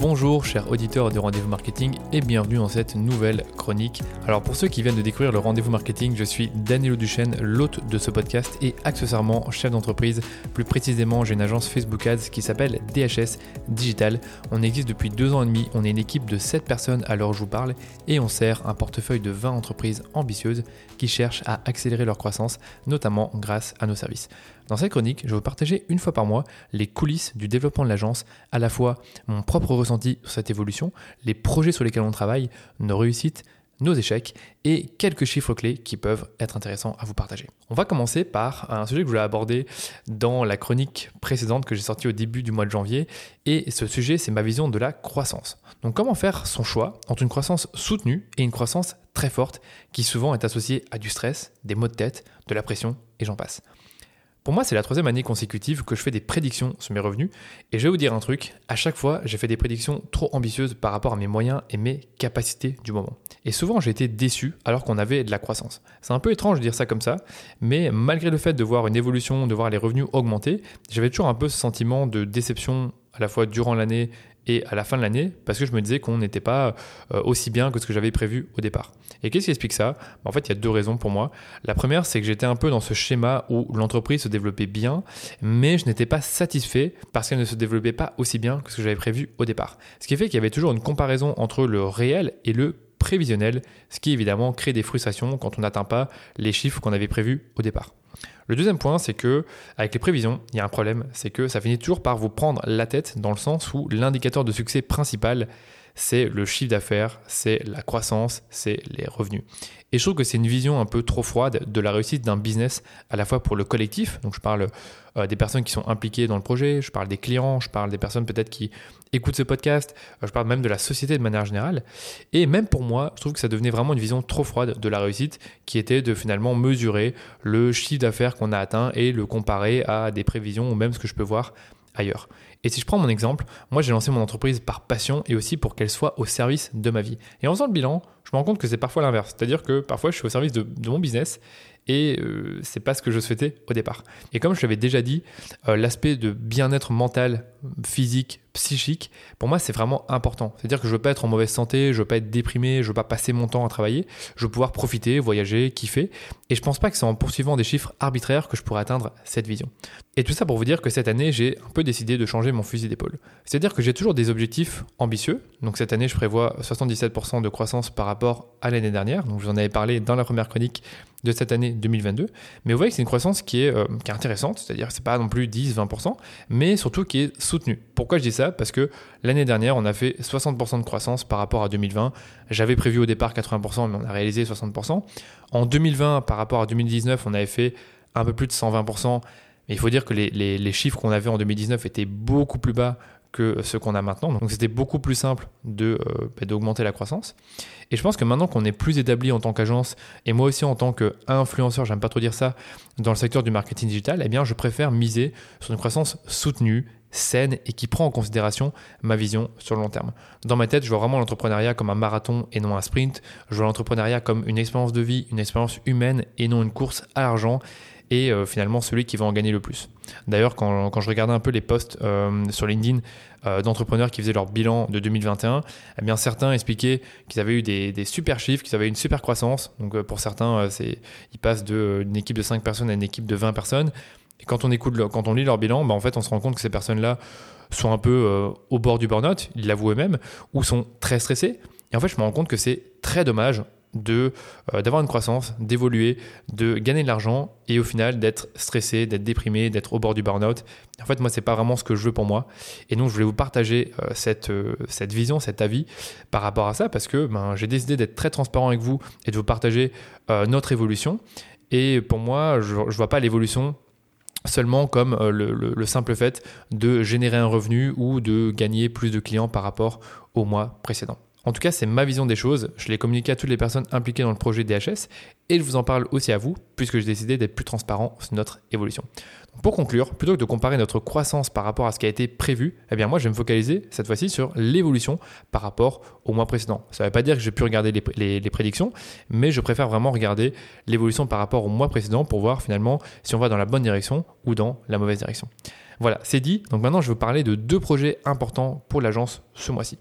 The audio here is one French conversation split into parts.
Bonjour chers auditeurs de Rendez-vous Marketing et bienvenue dans cette nouvelle chronique. Alors pour ceux qui viennent de découvrir le Rendez-vous Marketing, je suis Danielo Duchesne, l'hôte de ce podcast et accessoirement chef d'entreprise. Plus précisément, j'ai une agence Facebook Ads qui s'appelle DHS Digital. On existe depuis deux ans et demi, on est une équipe de 7 personnes à l'heure où je vous parle et on sert un portefeuille de 20 entreprises ambitieuses qui cherchent à accélérer leur croissance, notamment grâce à nos services. Dans cette chronique, je vais vous partager une fois par mois les coulisses du développement de l'agence, à la fois mon propre ressenti sur cette évolution, les projets sur lesquels on travaille, nos réussites, nos échecs et quelques chiffres clés qui peuvent être intéressants à vous partager. On va commencer par un sujet que je voulais aborder dans la chronique précédente que j'ai sortie au début du mois de janvier et ce sujet c'est ma vision de la croissance. Donc comment faire son choix entre une croissance soutenue et une croissance très forte qui souvent est associée à du stress, des maux de tête, de la pression et j'en passe. Pour moi, c'est la troisième année consécutive que je fais des prédictions sur mes revenus. Et je vais vous dire un truc, à chaque fois, j'ai fait des prédictions trop ambitieuses par rapport à mes moyens et mes capacités du moment. Et souvent, j'ai été déçu alors qu'on avait de la croissance. C'est un peu étrange de dire ça comme ça, mais malgré le fait de voir une évolution, de voir les revenus augmenter, j'avais toujours un peu ce sentiment de déception à la fois durant l'année et à la fin de l'année parce que je me disais qu'on n'était pas euh, aussi bien que ce que j'avais prévu au départ. Et qu'est-ce qui explique ça? En fait, il y a deux raisons pour moi. La première, c'est que j'étais un peu dans ce schéma où l'entreprise se développait bien, mais je n'étais pas satisfait parce qu'elle ne se développait pas aussi bien que ce que j'avais prévu au départ. Ce qui fait qu'il y avait toujours une comparaison entre le réel et le prévisionnel, ce qui évidemment crée des frustrations quand on n'atteint pas les chiffres qu'on avait prévus au départ. Le deuxième point, c'est que avec les prévisions, il y a un problème, c'est que ça finit toujours par vous prendre la tête dans le sens où l'indicateur de succès principal, c'est le chiffre d'affaires, c'est la croissance, c'est les revenus. Et je trouve que c'est une vision un peu trop froide de la réussite d'un business, à la fois pour le collectif, donc je parle euh, des personnes qui sont impliquées dans le projet, je parle des clients, je parle des personnes peut-être qui écoutent ce podcast, euh, je parle même de la société de manière générale. Et même pour moi, je trouve que ça devenait vraiment une vision trop froide de la réussite, qui était de finalement mesurer le chiffre d'affaires qu'on a atteint et le comparer à des prévisions ou même ce que je peux voir ailleurs. Et si je prends mon exemple, moi j'ai lancé mon entreprise par passion et aussi pour qu'elle soit au service de ma vie. Et en faisant le bilan, je me rends compte que c'est parfois l'inverse. C'est-à-dire que parfois je suis au service de, mon business et euh, c'est pas ce que je souhaitais au départ. Et comme je l'avais déjà dit, euh, l'aspect de bien-être mental, physique, psychique, pour moi c'est vraiment important. C'est-à-dire que je veux pas être en mauvaise santé, je veux pas être déprimé, je veux pas passer mon temps à travailler, je veux pouvoir profiter, voyager, kiffer. Et je pense pas que c'est en poursuivant des chiffres arbitraires que je pourrais atteindre cette vision. Et tout ça pour vous dire que cette année j'ai un peu décidé de changer mon fusil d'épaule. C'est-à-dire que j'ai toujours des objectifs ambitieux. Donc cette année je prévois 77% de croissance par rapport à l'année dernière. Donc je vous en avais parlé dans la première chronique de cette année 2022. Mais vous voyez que c'est une croissance qui est, euh, qui est intéressante, c'est-à-dire c'est pas non plus 10-20%, mais surtout qui est soutenue. Pourquoi je dis ça? Parce que l'année dernière, on a fait 60% de croissance par rapport à 2020. J'avais prévu au départ 80%, mais on a réalisé 60%. En 2020, par rapport à 2019, on avait fait un peu plus de 120%. Mais il faut dire que les, les chiffres qu'on avait en 2019 étaient beaucoup plus bas que ce qu'on a maintenant. Donc c'était beaucoup plus simple de euh, bah, d'augmenter la croissance. Et je pense que maintenant qu'on est plus établi en tant qu'agence et moi aussi en tant qu'influenceur, j'aime pas trop dire ça, dans le secteur du marketing digital, eh bien je préfère miser sur une croissance soutenue, saine et qui prend en considération ma vision sur le long terme. Dans ma tête, je vois vraiment l'entrepreneuriat comme un marathon et non un sprint. Je vois l'entrepreneuriat comme une expérience de vie, une expérience humaine et non une course à l'argent et euh, finalement celui qui va en gagner le plus. D'ailleurs, quand, je regardais un peu les posts euh, sur LinkedIn euh, d'entrepreneurs qui faisaient leur bilan de 2021, eh bien certains expliquaient qu'ils avaient eu des, super chiffres, qu'ils avaient une super croissance. Donc pour certains, c'est ils passent d'une équipe de 5 personnes à une équipe de 20 personnes. Et quand on écoute, quand on lit leur bilan, bah, en fait, on se rend compte que ces personnes-là sont un peu au bord du burn-out, ils l'avouent eux-mêmes, ou sont très stressés. Et en fait, je me rends compte que c'est très dommage de euh, d'avoir une croissance, d'évoluer, de gagner de l'argent et au final d'être stressé, d'être déprimé, d'être au bord du burn-out. En fait, moi, c'est pas vraiment ce que je veux pour moi. Et donc, je voulais vous partager euh, cette, euh, cette vision, cet avis par rapport à ça parce que ben, j'ai décidé d'être très transparent avec vous et de vous partager notre évolution. Et pour moi, je, je vois pas l'évolution seulement comme le, simple fait de générer un revenu ou de gagner plus de clients par rapport au mois précédent. En tout cas, c'est ma vision des choses. Je l'ai communiqué à toutes les personnes impliquées dans le projet DHS et je vous en parle aussi à vous puisque j'ai décidé d'être plus transparent sur notre évolution. pour conclure, plutôt que de comparer notre croissance par rapport à ce qui a été prévu, eh bien moi je vais me focaliser cette fois-ci sur l'évolution par rapport au mois précédent. Ça ne veut pas dire que j'ai pu regarder les, les prédictions, mais je préfère vraiment regarder l'évolution par rapport au mois précédent pour voir finalement si on va dans la bonne direction ou dans la mauvaise direction. Voilà, c'est dit. Donc maintenant, je vous parler de deux projets importants pour l'agence ce mois-ci.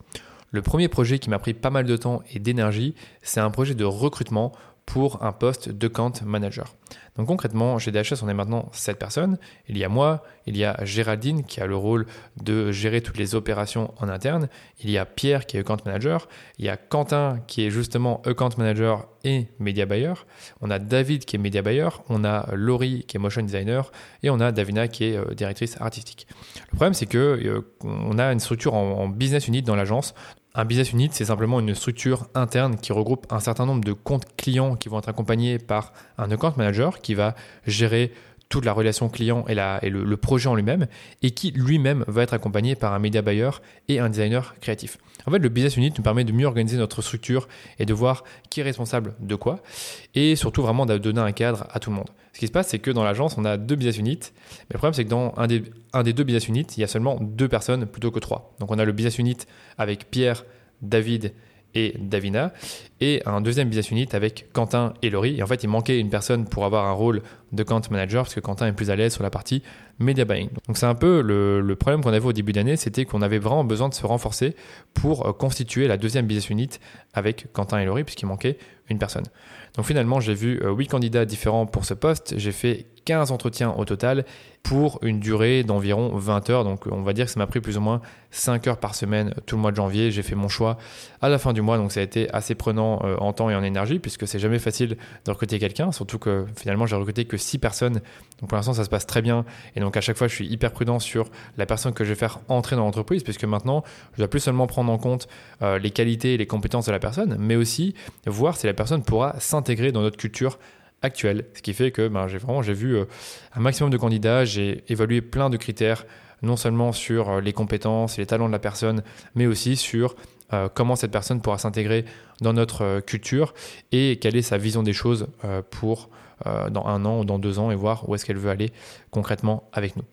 Le premier projet qui m'a pris pas mal de temps et d'énergie, c'est un projet de recrutement pour un poste de compte manager. Donc concrètement, chez DHS, on est maintenant 7 personnes. Il y a moi, il y a Géraldine qui a le rôle de gérer toutes les opérations en interne. Il y a Pierre qui est account manager. Il y a Quentin qui est justement account manager et media buyer. On a David qui est media buyer. On a Laurie qui est motion designer. Et on a Davina qui est euh, directrice artistique. Le problème, c'est que euh, on a une structure en business unit dans l'agence. Un business unit, c'est simplement une structure interne qui regroupe un certain nombre de comptes clients qui vont être accompagnés par un account manager qui va gérer toute la relation client et, le, projet en lui-même, et qui lui-même va être accompagné par un media buyer et un designer créatif. En fait, le business unit nous permet de mieux organiser notre structure et de voir qui est responsable de quoi, et surtout vraiment de donner un cadre à tout le monde. Ce qui se passe, c'est que dans l'agence, on a deux business units, mais le problème, c'est que dans un des, un des deux business units, il y a seulement deux personnes plutôt que trois. Donc on a le business unit avec Pierre, David Davina, et un deuxième business unit avec Quentin et Laurie. Et en fait, il manquait une personne pour avoir un rôle de compte manager, parce que Quentin est plus à l'aise sur la partie media buying. Donc c'est un peu le, problème qu'on avait au début d'année, c'était qu'on avait vraiment besoin de se renforcer pour euh, constituer la deuxième business unit avec Quentin et Laurie, puisqu'il manquait une personne. Donc finalement, j'ai vu 8 euh, candidats différents pour ce poste. J'ai fait 15 entretiens au total pour une durée d'environ 20 heures. Donc on va dire que ça m'a pris plus ou moins 5 heures par semaine tout le mois de janvier. J'ai fait mon choix à la fin du mois, donc ça a été assez prenant euh, en temps et en énergie, puisque c'est jamais facile de recruter quelqu'un, surtout que finalement j'ai recruté que 6 personnes. Donc pour l'instant ça se passe très bien. Et donc à chaque fois je suis hyper prudent sur la personne que je vais faire entrer dans l'entreprise, puisque maintenant je dois plus seulement prendre en compte euh, les qualités et les compétences de la personne, mais aussi voir si la personne pourra s'intégrer dans notre culture actuelle. Ce qui fait que ben, j'ai vraiment j'ai vu euh, un maximum de candidats, j'ai évalué plein de critères, non seulement sur euh, les compétences et les talents de la personne, mais aussi sur euh, comment cette personne pourra s'intégrer dans notre culture et quelle est sa vision des choses pour dans un an ou dans deux ans et voir où est-ce qu'elle veut aller concrètement avec nous.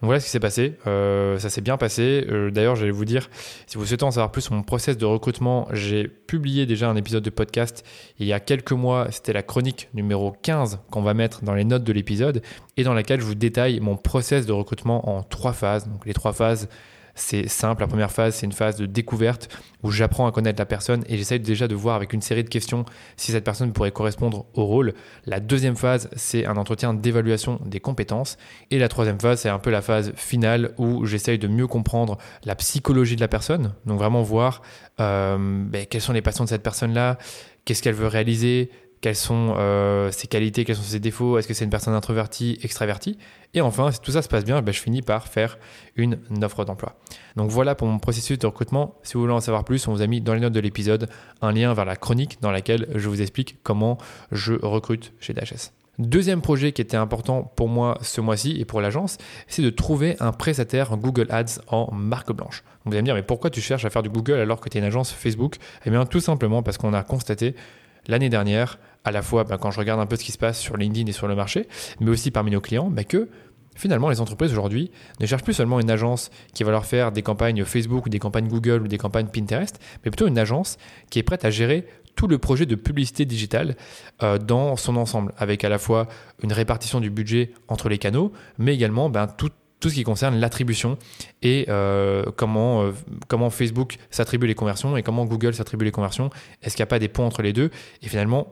Donc voilà ce qui s'est passé. Euh, ça s'est bien passé. Euh, d'ailleurs, j'allais vous dire, si vous souhaitez en savoir plus sur mon process de recrutement, j'ai publié déjà un épisode de podcast il y a quelques mois. C'était la chronique numéro 15 qu'on va mettre dans les notes de l'épisode et dans laquelle je vous détaille mon process de recrutement en trois phases. Donc les trois phases, c'est simple. La première phase, c'est une phase de découverte où j'apprends à connaître la personne et j'essaye déjà de voir avec une série de questions si cette personne pourrait correspondre au rôle. La deuxième phase, c'est un entretien d'évaluation des compétences. Et la troisième phase, c'est un peu la phase finale où j'essaye de mieux comprendre la psychologie de la personne. Donc vraiment voir euh, ben, quelles sont les passions de cette personne-là, qu'est-ce qu'elle veut réaliser, quelles sont euh, ses qualités, quels sont ses défauts, est-ce que c'est une personne introvertie, extravertie. Et enfin, si tout ça se passe bien, ben, je finis par faire une offre d'emploi. Donc voilà pour mon processus de recrutement. Si vous voulez en savoir plus, on vous a mis dans les notes de l'épisode un lien vers la chronique dans laquelle je vous explique comment je recrute chez DHS. Deuxième projet qui était important pour moi ce mois-ci et pour l'agence, c'est de trouver un prestataire Google Ads en marque blanche. Vous allez me dire, mais pourquoi tu cherches à faire du Google alors que tu es une agence Facebook? Eh bien, tout simplement parce qu'on a constaté l'année dernière, à la fois ben, quand je regarde un peu ce qui se passe sur LinkedIn et sur le marché, mais aussi parmi nos clients, ben, que finalement les entreprises aujourd'hui ne cherchent plus seulement une agence qui va leur faire des campagnes Facebook ou des campagnes Google ou des campagnes Pinterest, mais plutôt une agence qui est prête à gérer tout le projet de publicité digitale euh, dans son ensemble, avec à la fois une répartition du budget entre les canaux, mais également ben, tout ce qui concerne l'attribution et euh, comment, euh, comment Facebook s'attribue les conversions et comment Google s'attribue les conversions. Est-ce qu'il n'y a pas des ponts entre les deux? Et finalement,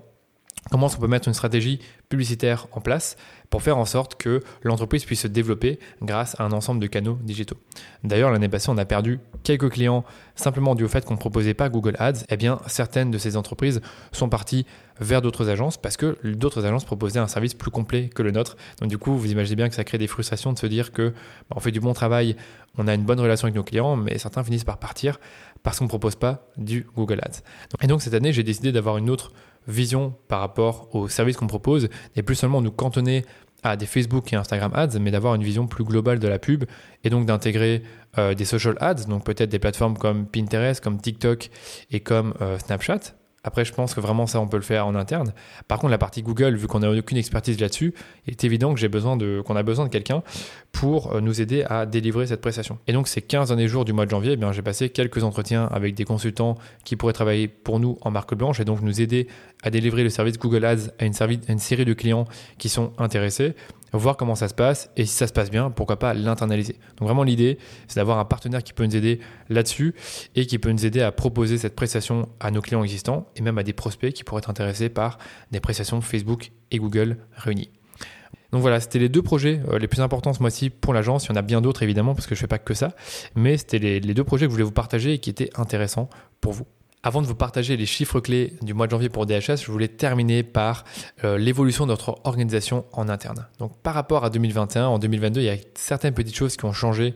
comment est-ce qu'on peut mettre une stratégie publicitaire en place pour faire en sorte que l'entreprise puisse se développer grâce à un ensemble de canaux digitaux. D'ailleurs, l'année passée, on a perdu quelques clients simplement dû au fait qu'on ne proposait pas Google Ads. Eh bien, certaines de ces entreprises sont parties vers d'autres agences parce que d'autres agences proposaient un service plus complet que le nôtre. Donc du coup, vous imaginez bien que ça crée des frustrations de se dire que bah, on fait du bon travail, on a une bonne relation avec nos clients, mais certains finissent par partir parce qu'on ne propose pas du Google Ads. Et donc cette année, j'ai décidé d'avoir une autre vision par rapport aux services qu'on propose et plus seulement nous cantonner à des Facebook et Instagram ads, mais d'avoir une vision plus globale de la pub et donc d'intégrer euh, des social ads, donc peut-être des plateformes comme Pinterest, comme TikTok et comme euh, Snapchat après, je pense que vraiment ça, on peut le faire en interne. Par contre, la partie Google, vu qu'on n'a aucune expertise là-dessus, il est évident qu'on a besoin de quelqu'un pour euh, nous aider à délivrer cette prestation. Et donc, ces 15 derniers jours du mois de janvier, eh j'ai passé quelques entretiens avec des consultants qui pourraient travailler pour nous en marque blanche et donc nous aider à délivrer le service Google Ads à une série de clients qui sont intéressés. Voir comment ça se passe et si ça se passe bien, pourquoi pas l'internaliser. Donc vraiment l'idée, c'est d'avoir un partenaire qui peut nous aider là-dessus et qui peut nous aider à proposer cette prestation à nos clients existants et même à des prospects qui pourraient être intéressés par des prestations Facebook et Google réunies. Donc voilà, c'était les deux projets euh, les plus importants ce mois-ci pour l'agence. Il y en a bien d'autres évidemment parce que je ne fais pas que ça, mais c'était les, les deux projets que je voulais vous partager et qui étaient intéressants pour vous. Avant de vous partager les chiffres clés du mois de janvier pour DHS, je voulais terminer par euh, l'évolution de notre organisation en interne. Donc par rapport à 2021, en 2022, il y a certaines petites choses qui ont changé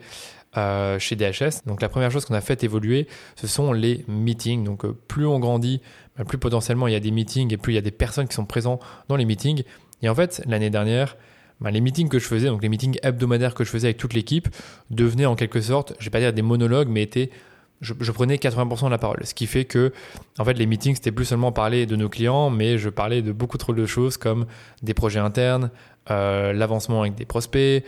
euh, chez DHS. Donc la première chose qu'on a fait évoluer, ce sont les meetings. Donc euh, plus on grandit, ben, plus potentiellement il y a des meetings et plus il y a des personnes qui sont présentes dans les meetings. Et en fait, l'année dernière, ben, les meetings que je faisais, donc les meetings hebdomadaires que je faisais avec toute l'équipe, devenaient en quelque sorte, je vais pas dire des monologues, mais étaient je, prenais 80% de la parole. Ce qui fait que, en fait, les meetings, c'était plus seulement parler de nos clients, mais je parlais de beaucoup trop de choses comme des projets internes, euh, l'avancement avec des prospects,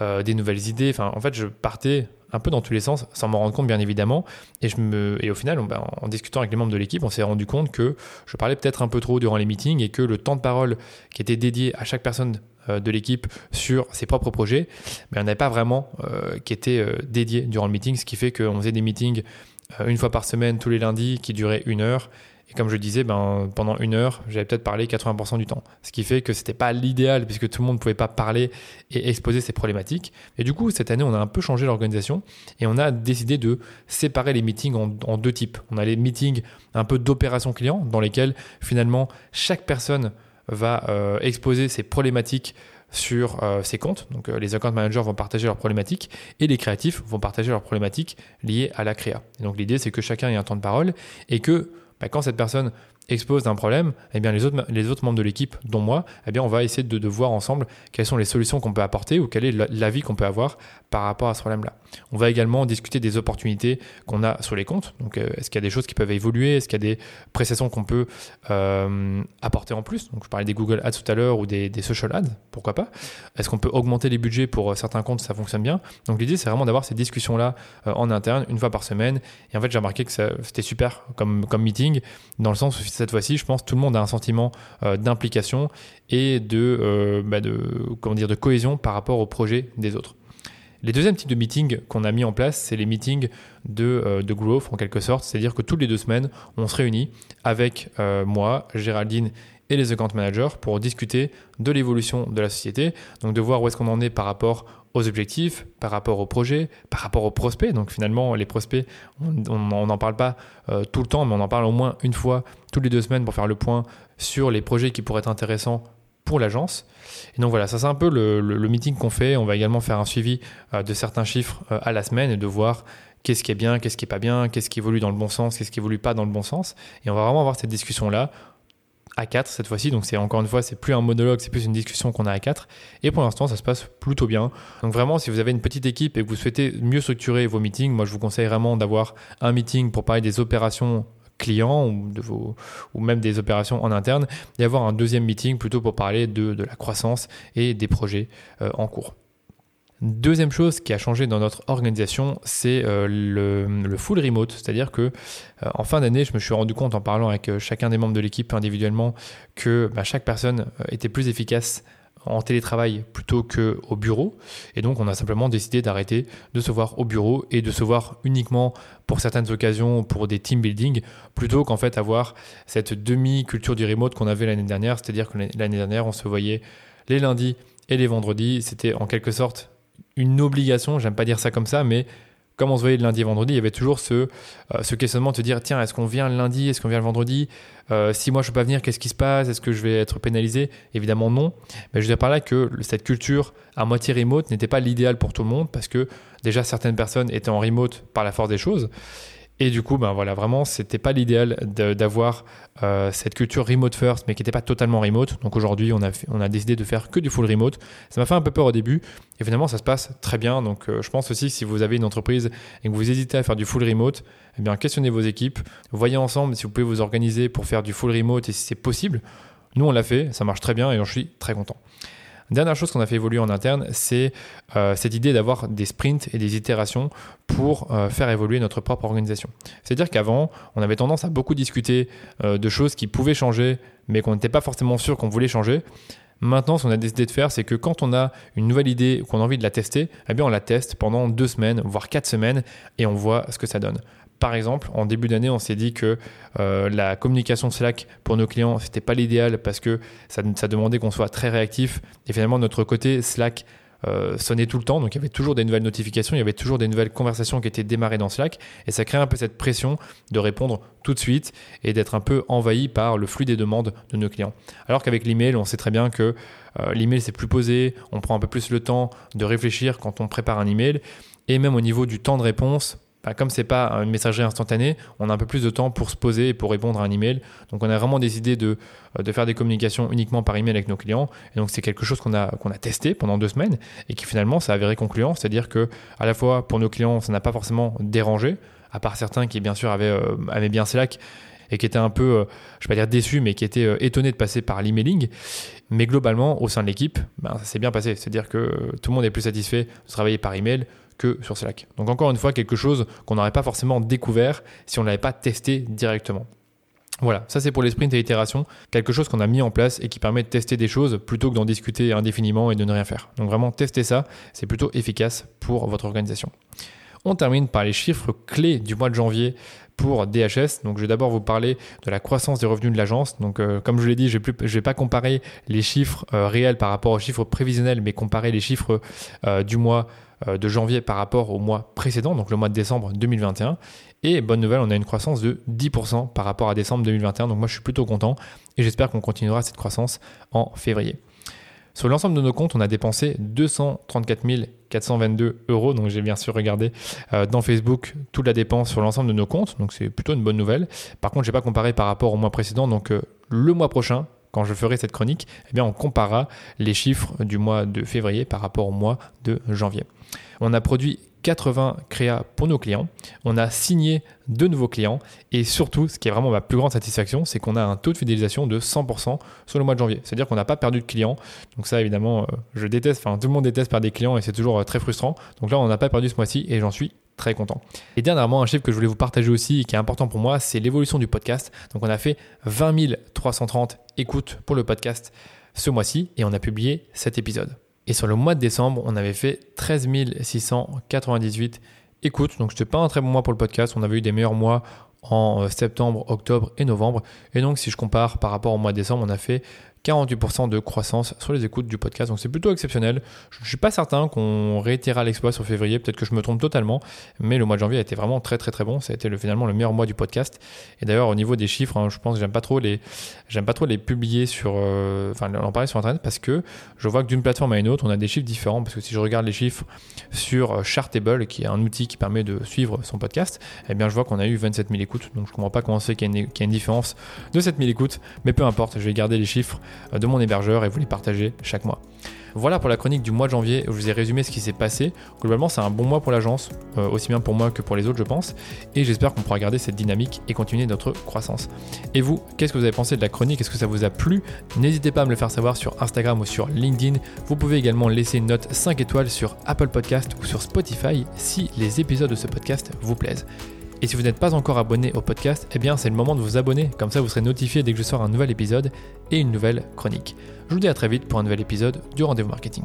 euh, des nouvelles idées. Enfin, en fait, je partais un peu dans tous les sens, sans m'en rendre compte, bien évidemment. Et, je me, et au final, ben, en discutant avec les membres de l'équipe, on s'est rendu compte que je parlais peut-être un peu trop durant les meetings et que le temps de parole qui était dédié à chaque personne de l'équipe sur ses propres projets, mais on n'avait pas vraiment euh, qui était euh, dédié durant le meeting, ce qui fait qu'on faisait des meetings une fois par semaine, tous les lundis, qui duraient une heure. Et comme je disais, ben, pendant une heure, j'avais peut-être parlé 80% du temps. Ce qui fait que c'était pas l'idéal puisque tout le monde ne pouvait pas parler et exposer ses problématiques. Et du coup, cette année, on a un peu changé l'organisation et on a décidé de séparer les meetings en, en deux types. On a les meetings un peu d'opération client dans lesquels finalement chaque personne va euh, exposer ses problématiques sur euh, ses comptes. Donc euh, les account managers vont partager leurs problématiques et les créatifs vont partager leurs problématiques liées à la créa. donc l'idée c'est que chacun ait un temps de parole et que bah, quand cette personne expose un problème, eh bien les autres, les autres membres de l'équipe, dont moi, eh bien on va essayer de, voir ensemble quelles sont les solutions qu'on peut apporter ou quel est l'avis qu'on peut avoir par rapport à ce problème-là. On va également discuter des opportunités qu'on a sur les comptes. Donc euh, est-ce qu'il y a des choses qui peuvent évoluer? Est-ce qu'il y a des prestations qu'on peut euh, apporter en plus? Donc je parlais des Google Ads tout à l'heure ou des, des, social ads, pourquoi pas? Est-ce qu'on peut augmenter les budgets pour euh, certains comptes? Ça fonctionne bien. Donc l'idée c'est vraiment d'avoir ces discussions-là en interne une fois par semaine. Et en fait j'ai remarqué que c'était super comme, comme meeting dans le sens où cette fois-ci, je pense, tout le monde a un sentiment euh, d'implication et de, euh, bah de, comment dire, de cohésion par rapport au projet des autres. Les deuxièmes types de meetings qu'on a mis en place, c'est les meetings de, euh, de, growth en quelque sorte, c'est-à-dire que toutes les deux semaines, on se réunit avec moi, Géraldine et les account managers pour discuter de l'évolution de la société, donc de voir où est-ce qu'on en est par rapport aux objectifs, par rapport au projet, par rapport aux prospects. Donc finalement, les prospects, on n'en parle pas euh, tout le temps, mais on en parle au moins une fois toutes les deux semaines pour faire le point sur les projets qui pourraient être intéressants pour l'agence. Et donc voilà, ça c'est un peu le, meeting qu'on fait. On va également faire un suivi euh, de certains chiffres euh, à la semaine et de voir qu'est-ce qui est bien, qu'est-ce qui est pas bien, qu'est-ce qui évolue dans le bon sens, qu'est-ce qui évolue pas dans le bon sens. Et on va vraiment avoir cette discussion-là à 4 cette fois-ci. Donc c'est encore une fois, c'est plus un monologue, c'est plus une discussion qu'on a à 4. Et pour l'instant, ça se passe plutôt bien. Donc vraiment, si vous avez une petite équipe et que vous souhaitez mieux structurer vos meetings, moi je vous conseille vraiment d'avoir un meeting pour parler des opérations clients ou, même des opérations en interne, et avoir un deuxième meeting plutôt pour parler de, de la croissance et des projets euh, en cours. Deuxième chose qui a changé dans notre organisation, c'est euh, le, full remote. C'est-à-dire que euh, en fin d'année, je me suis rendu compte en parlant avec euh, chacun des membres de l'équipe individuellement que bah, chaque personne était plus efficace en télétravail plutôt qu'au bureau. Et donc, on a simplement décidé d'arrêter de se voir au bureau et de se voir uniquement pour certaines occasions, pour des team building, plutôt qu'en fait avoir cette demi-culture du remote qu'on avait l'année dernière. C'est-à-dire que l'année dernière, on se voyait les lundis et les vendredis. C'était en quelque sorte une obligation, j'aime pas dire ça comme ça, mais comme on se voyait de lundi et vendredi, il y avait toujours ce, euh, ce questionnement de te dire tiens, est-ce qu'on vient le lundi, est-ce qu'on vient le vendredi euh, Si moi je peux pas venir, qu'est-ce qui se passe Est-ce que je vais être pénalisé? Évidemment non. Mais je veux dire par là que cette culture à moitié remote n'était pas l'idéal pour tout le monde parce que déjà certaines personnes étaient en remote par la force des choses. Et du coup, ben voilà, vraiment, c'était pas l'idéal d'avoir euh, cette culture remote first, mais qui n'était pas totalement remote. Donc aujourd'hui, on a, décidé de faire que du full remote. Ça m'a fait un peu peur au début, et finalement, ça se passe très bien. Donc euh, je pense aussi que si vous avez une entreprise et que vous hésitez à faire du full remote, eh bien, questionnez vos équipes, voyez ensemble si vous pouvez vous organiser pour faire du full remote et si c'est possible. Nous, on l'a fait, ça marche très bien et j'en suis très content. Dernière chose qu'on a fait évoluer en interne, c'est euh, cette idée d'avoir des sprints et des itérations pour euh, faire évoluer notre propre organisation. C'est-à-dire qu'avant, on avait tendance à beaucoup discuter euh, de choses qui pouvaient changer, mais qu'on n'était pas forcément sûr qu'on voulait changer. Maintenant, ce qu'on a décidé de faire, c'est que quand on a une nouvelle idée ou qu'on a envie de la tester, eh bien on la teste pendant deux semaines, voire quatre semaines, et on voit ce que ça donne. Par exemple, en début d'année, on s'est dit que euh, la communication Slack pour nos clients, c'était pas l'idéal parce que ça, demandait qu'on soit très réactif. Et finalement, notre côté, Slack euh, sonnait tout le temps, donc il y avait toujours des nouvelles notifications, il y avait toujours des nouvelles conversations qui étaient démarrées dans Slack, et ça crée un peu cette pression de répondre tout de suite et d'être un peu envahi par le flux des demandes de nos clients. Alors qu'avec l'email, on sait très bien que euh, l'email c'est plus posé, on prend un peu plus le temps de réfléchir quand on prépare un email, et même au niveau du temps de réponse, bah, comme c'est pas une messagerie instantanée, on a un peu plus de temps pour se poser et pour répondre à un email. Donc on a vraiment décidé de, euh, de faire des communications uniquement par email avec nos clients. Et donc c'est quelque chose qu'on a, testé pendant deux semaines et qui finalement s'est avéré concluant. C'est-à-dire que à la fois pour nos clients, ça n'a pas forcément dérangé, à part certains qui bien sûr avaient, euh, avaient bien Slack et qui étaient un peu, euh, je vais pas dire déçus, mais qui étaient étonnés de passer par l'emailing. Mais globalement, au sein de l'équipe, ben, ça s'est bien passé. C'est-à-dire que tout le monde est plus satisfait de travailler par email que sur Slack. Donc encore une fois, quelque chose qu'on n'aurait pas forcément découvert si on ne l'avait pas testé directement. Voilà, ça c'est pour les sprints et l'itération, quelque chose qu'on a mis en place et qui permet de tester des choses plutôt que d'en discuter indéfiniment et de ne rien faire. Donc vraiment, tester ça, c'est plutôt efficace pour votre organisation. On termine par les chiffres clés du mois de janvier pour DHS. Donc, je vais d'abord vous parler de la croissance des revenus de l'agence. Donc, euh, comme je l'ai dit, je ne vais, pas comparer les chiffres euh, réels par rapport aux chiffres prévisionnels, mais comparer les chiffres euh, du mois de janvier par rapport au mois précédent, donc le mois de décembre 2021. Et bonne nouvelle, on a une croissance de 10% par rapport à décembre 2021. Donc, moi, je suis plutôt content et j'espère qu'on continuera cette croissance en février. Sur l'ensemble de nos comptes, on a dépensé 234 422 euros. Donc j'ai bien sûr regardé euh, dans Facebook toute la dépense sur l'ensemble de nos comptes. Donc c'est plutôt une bonne nouvelle. Par contre, je n'ai pas comparé par rapport au mois précédent. Donc euh, le mois prochain, quand je ferai cette chronique, eh bien on comparera les chiffres du mois de février par rapport au mois de janvier. On a produit 80 créas pour nos clients. On a signé de nouveaux clients et surtout, ce qui est vraiment ma plus grande satisfaction, c'est qu'on a un taux de fidélisation de 100% sur le mois de janvier. C'est-à-dire qu'on n'a pas perdu de clients. Donc ça, évidemment, euh, je déteste, enfin tout le monde déteste perdre des clients et c'est toujours euh, très frustrant. Donc là, on n'a pas perdu ce mois-ci et j'en suis très content. Et dernièrement, un chiffre que je voulais vous partager aussi et qui est important pour moi, c'est l'évolution du podcast. Donc on a fait 20 330 écoutes pour le podcast ce mois-ci et on a publié cet épisode. Et sur le mois de décembre, on avait fait 13 698 écoutes. Donc, ce n'était pas un très bon mois pour le podcast. On avait eu des meilleurs mois en euh, septembre, octobre et novembre. Et donc, si je compare par rapport au mois de décembre, on a fait 48% de croissance sur les écoutes du podcast. Donc c'est plutôt exceptionnel. Je ne suis pas certain qu'on réitérera l'exploit sur février. Peut-être que je me trompe totalement. Mais le mois de janvier a été vraiment très très très bon. Ça a été le, finalement le meilleur mois du podcast. Et d'ailleurs au niveau des chiffres, hein, je pense que j'aime pas trop les, pas trop les publier sur, euh, enfin en parler sur internet parce que je vois que d'une plateforme à une autre, on a des chiffres différents. Parce que si je regarde les chiffres sur euh, Chartable, qui est un outil qui permet de suivre son podcast, eh bien je vois qu'on a eu 27 000 écoutes. Donc je comprends pas comment c'est qu'il y, y, a une différence de 7 000 écoutes. Mais peu importe, je vais garder les chiffres de mon hébergeur et vous les partagez chaque mois. Voilà pour la chronique du mois de janvier je vous ai résumé ce qui s'est passé. Globalement, c'est un bon mois pour l'agence, euh, aussi bien pour moi que pour les autres, je pense. Et j'espère qu'on pourra garder cette dynamique et continuer notre croissance. Et vous, qu'est-ce que vous avez pensé de la chronique? Est-ce que ça vous a plu? N'hésitez pas à me le faire savoir sur Instagram ou sur LinkedIn. Vous pouvez également laisser une note 5 étoiles sur Apple Podcast ou sur Spotify si les épisodes de ce podcast vous plaisent. Et si vous n'êtes pas encore abonné au podcast, eh c'est le moment de vous abonner, comme ça vous serez notifié dès que je sors un nouvel épisode et une nouvelle chronique. Je vous dis à très vite pour un nouvel épisode du rendez-vous marketing.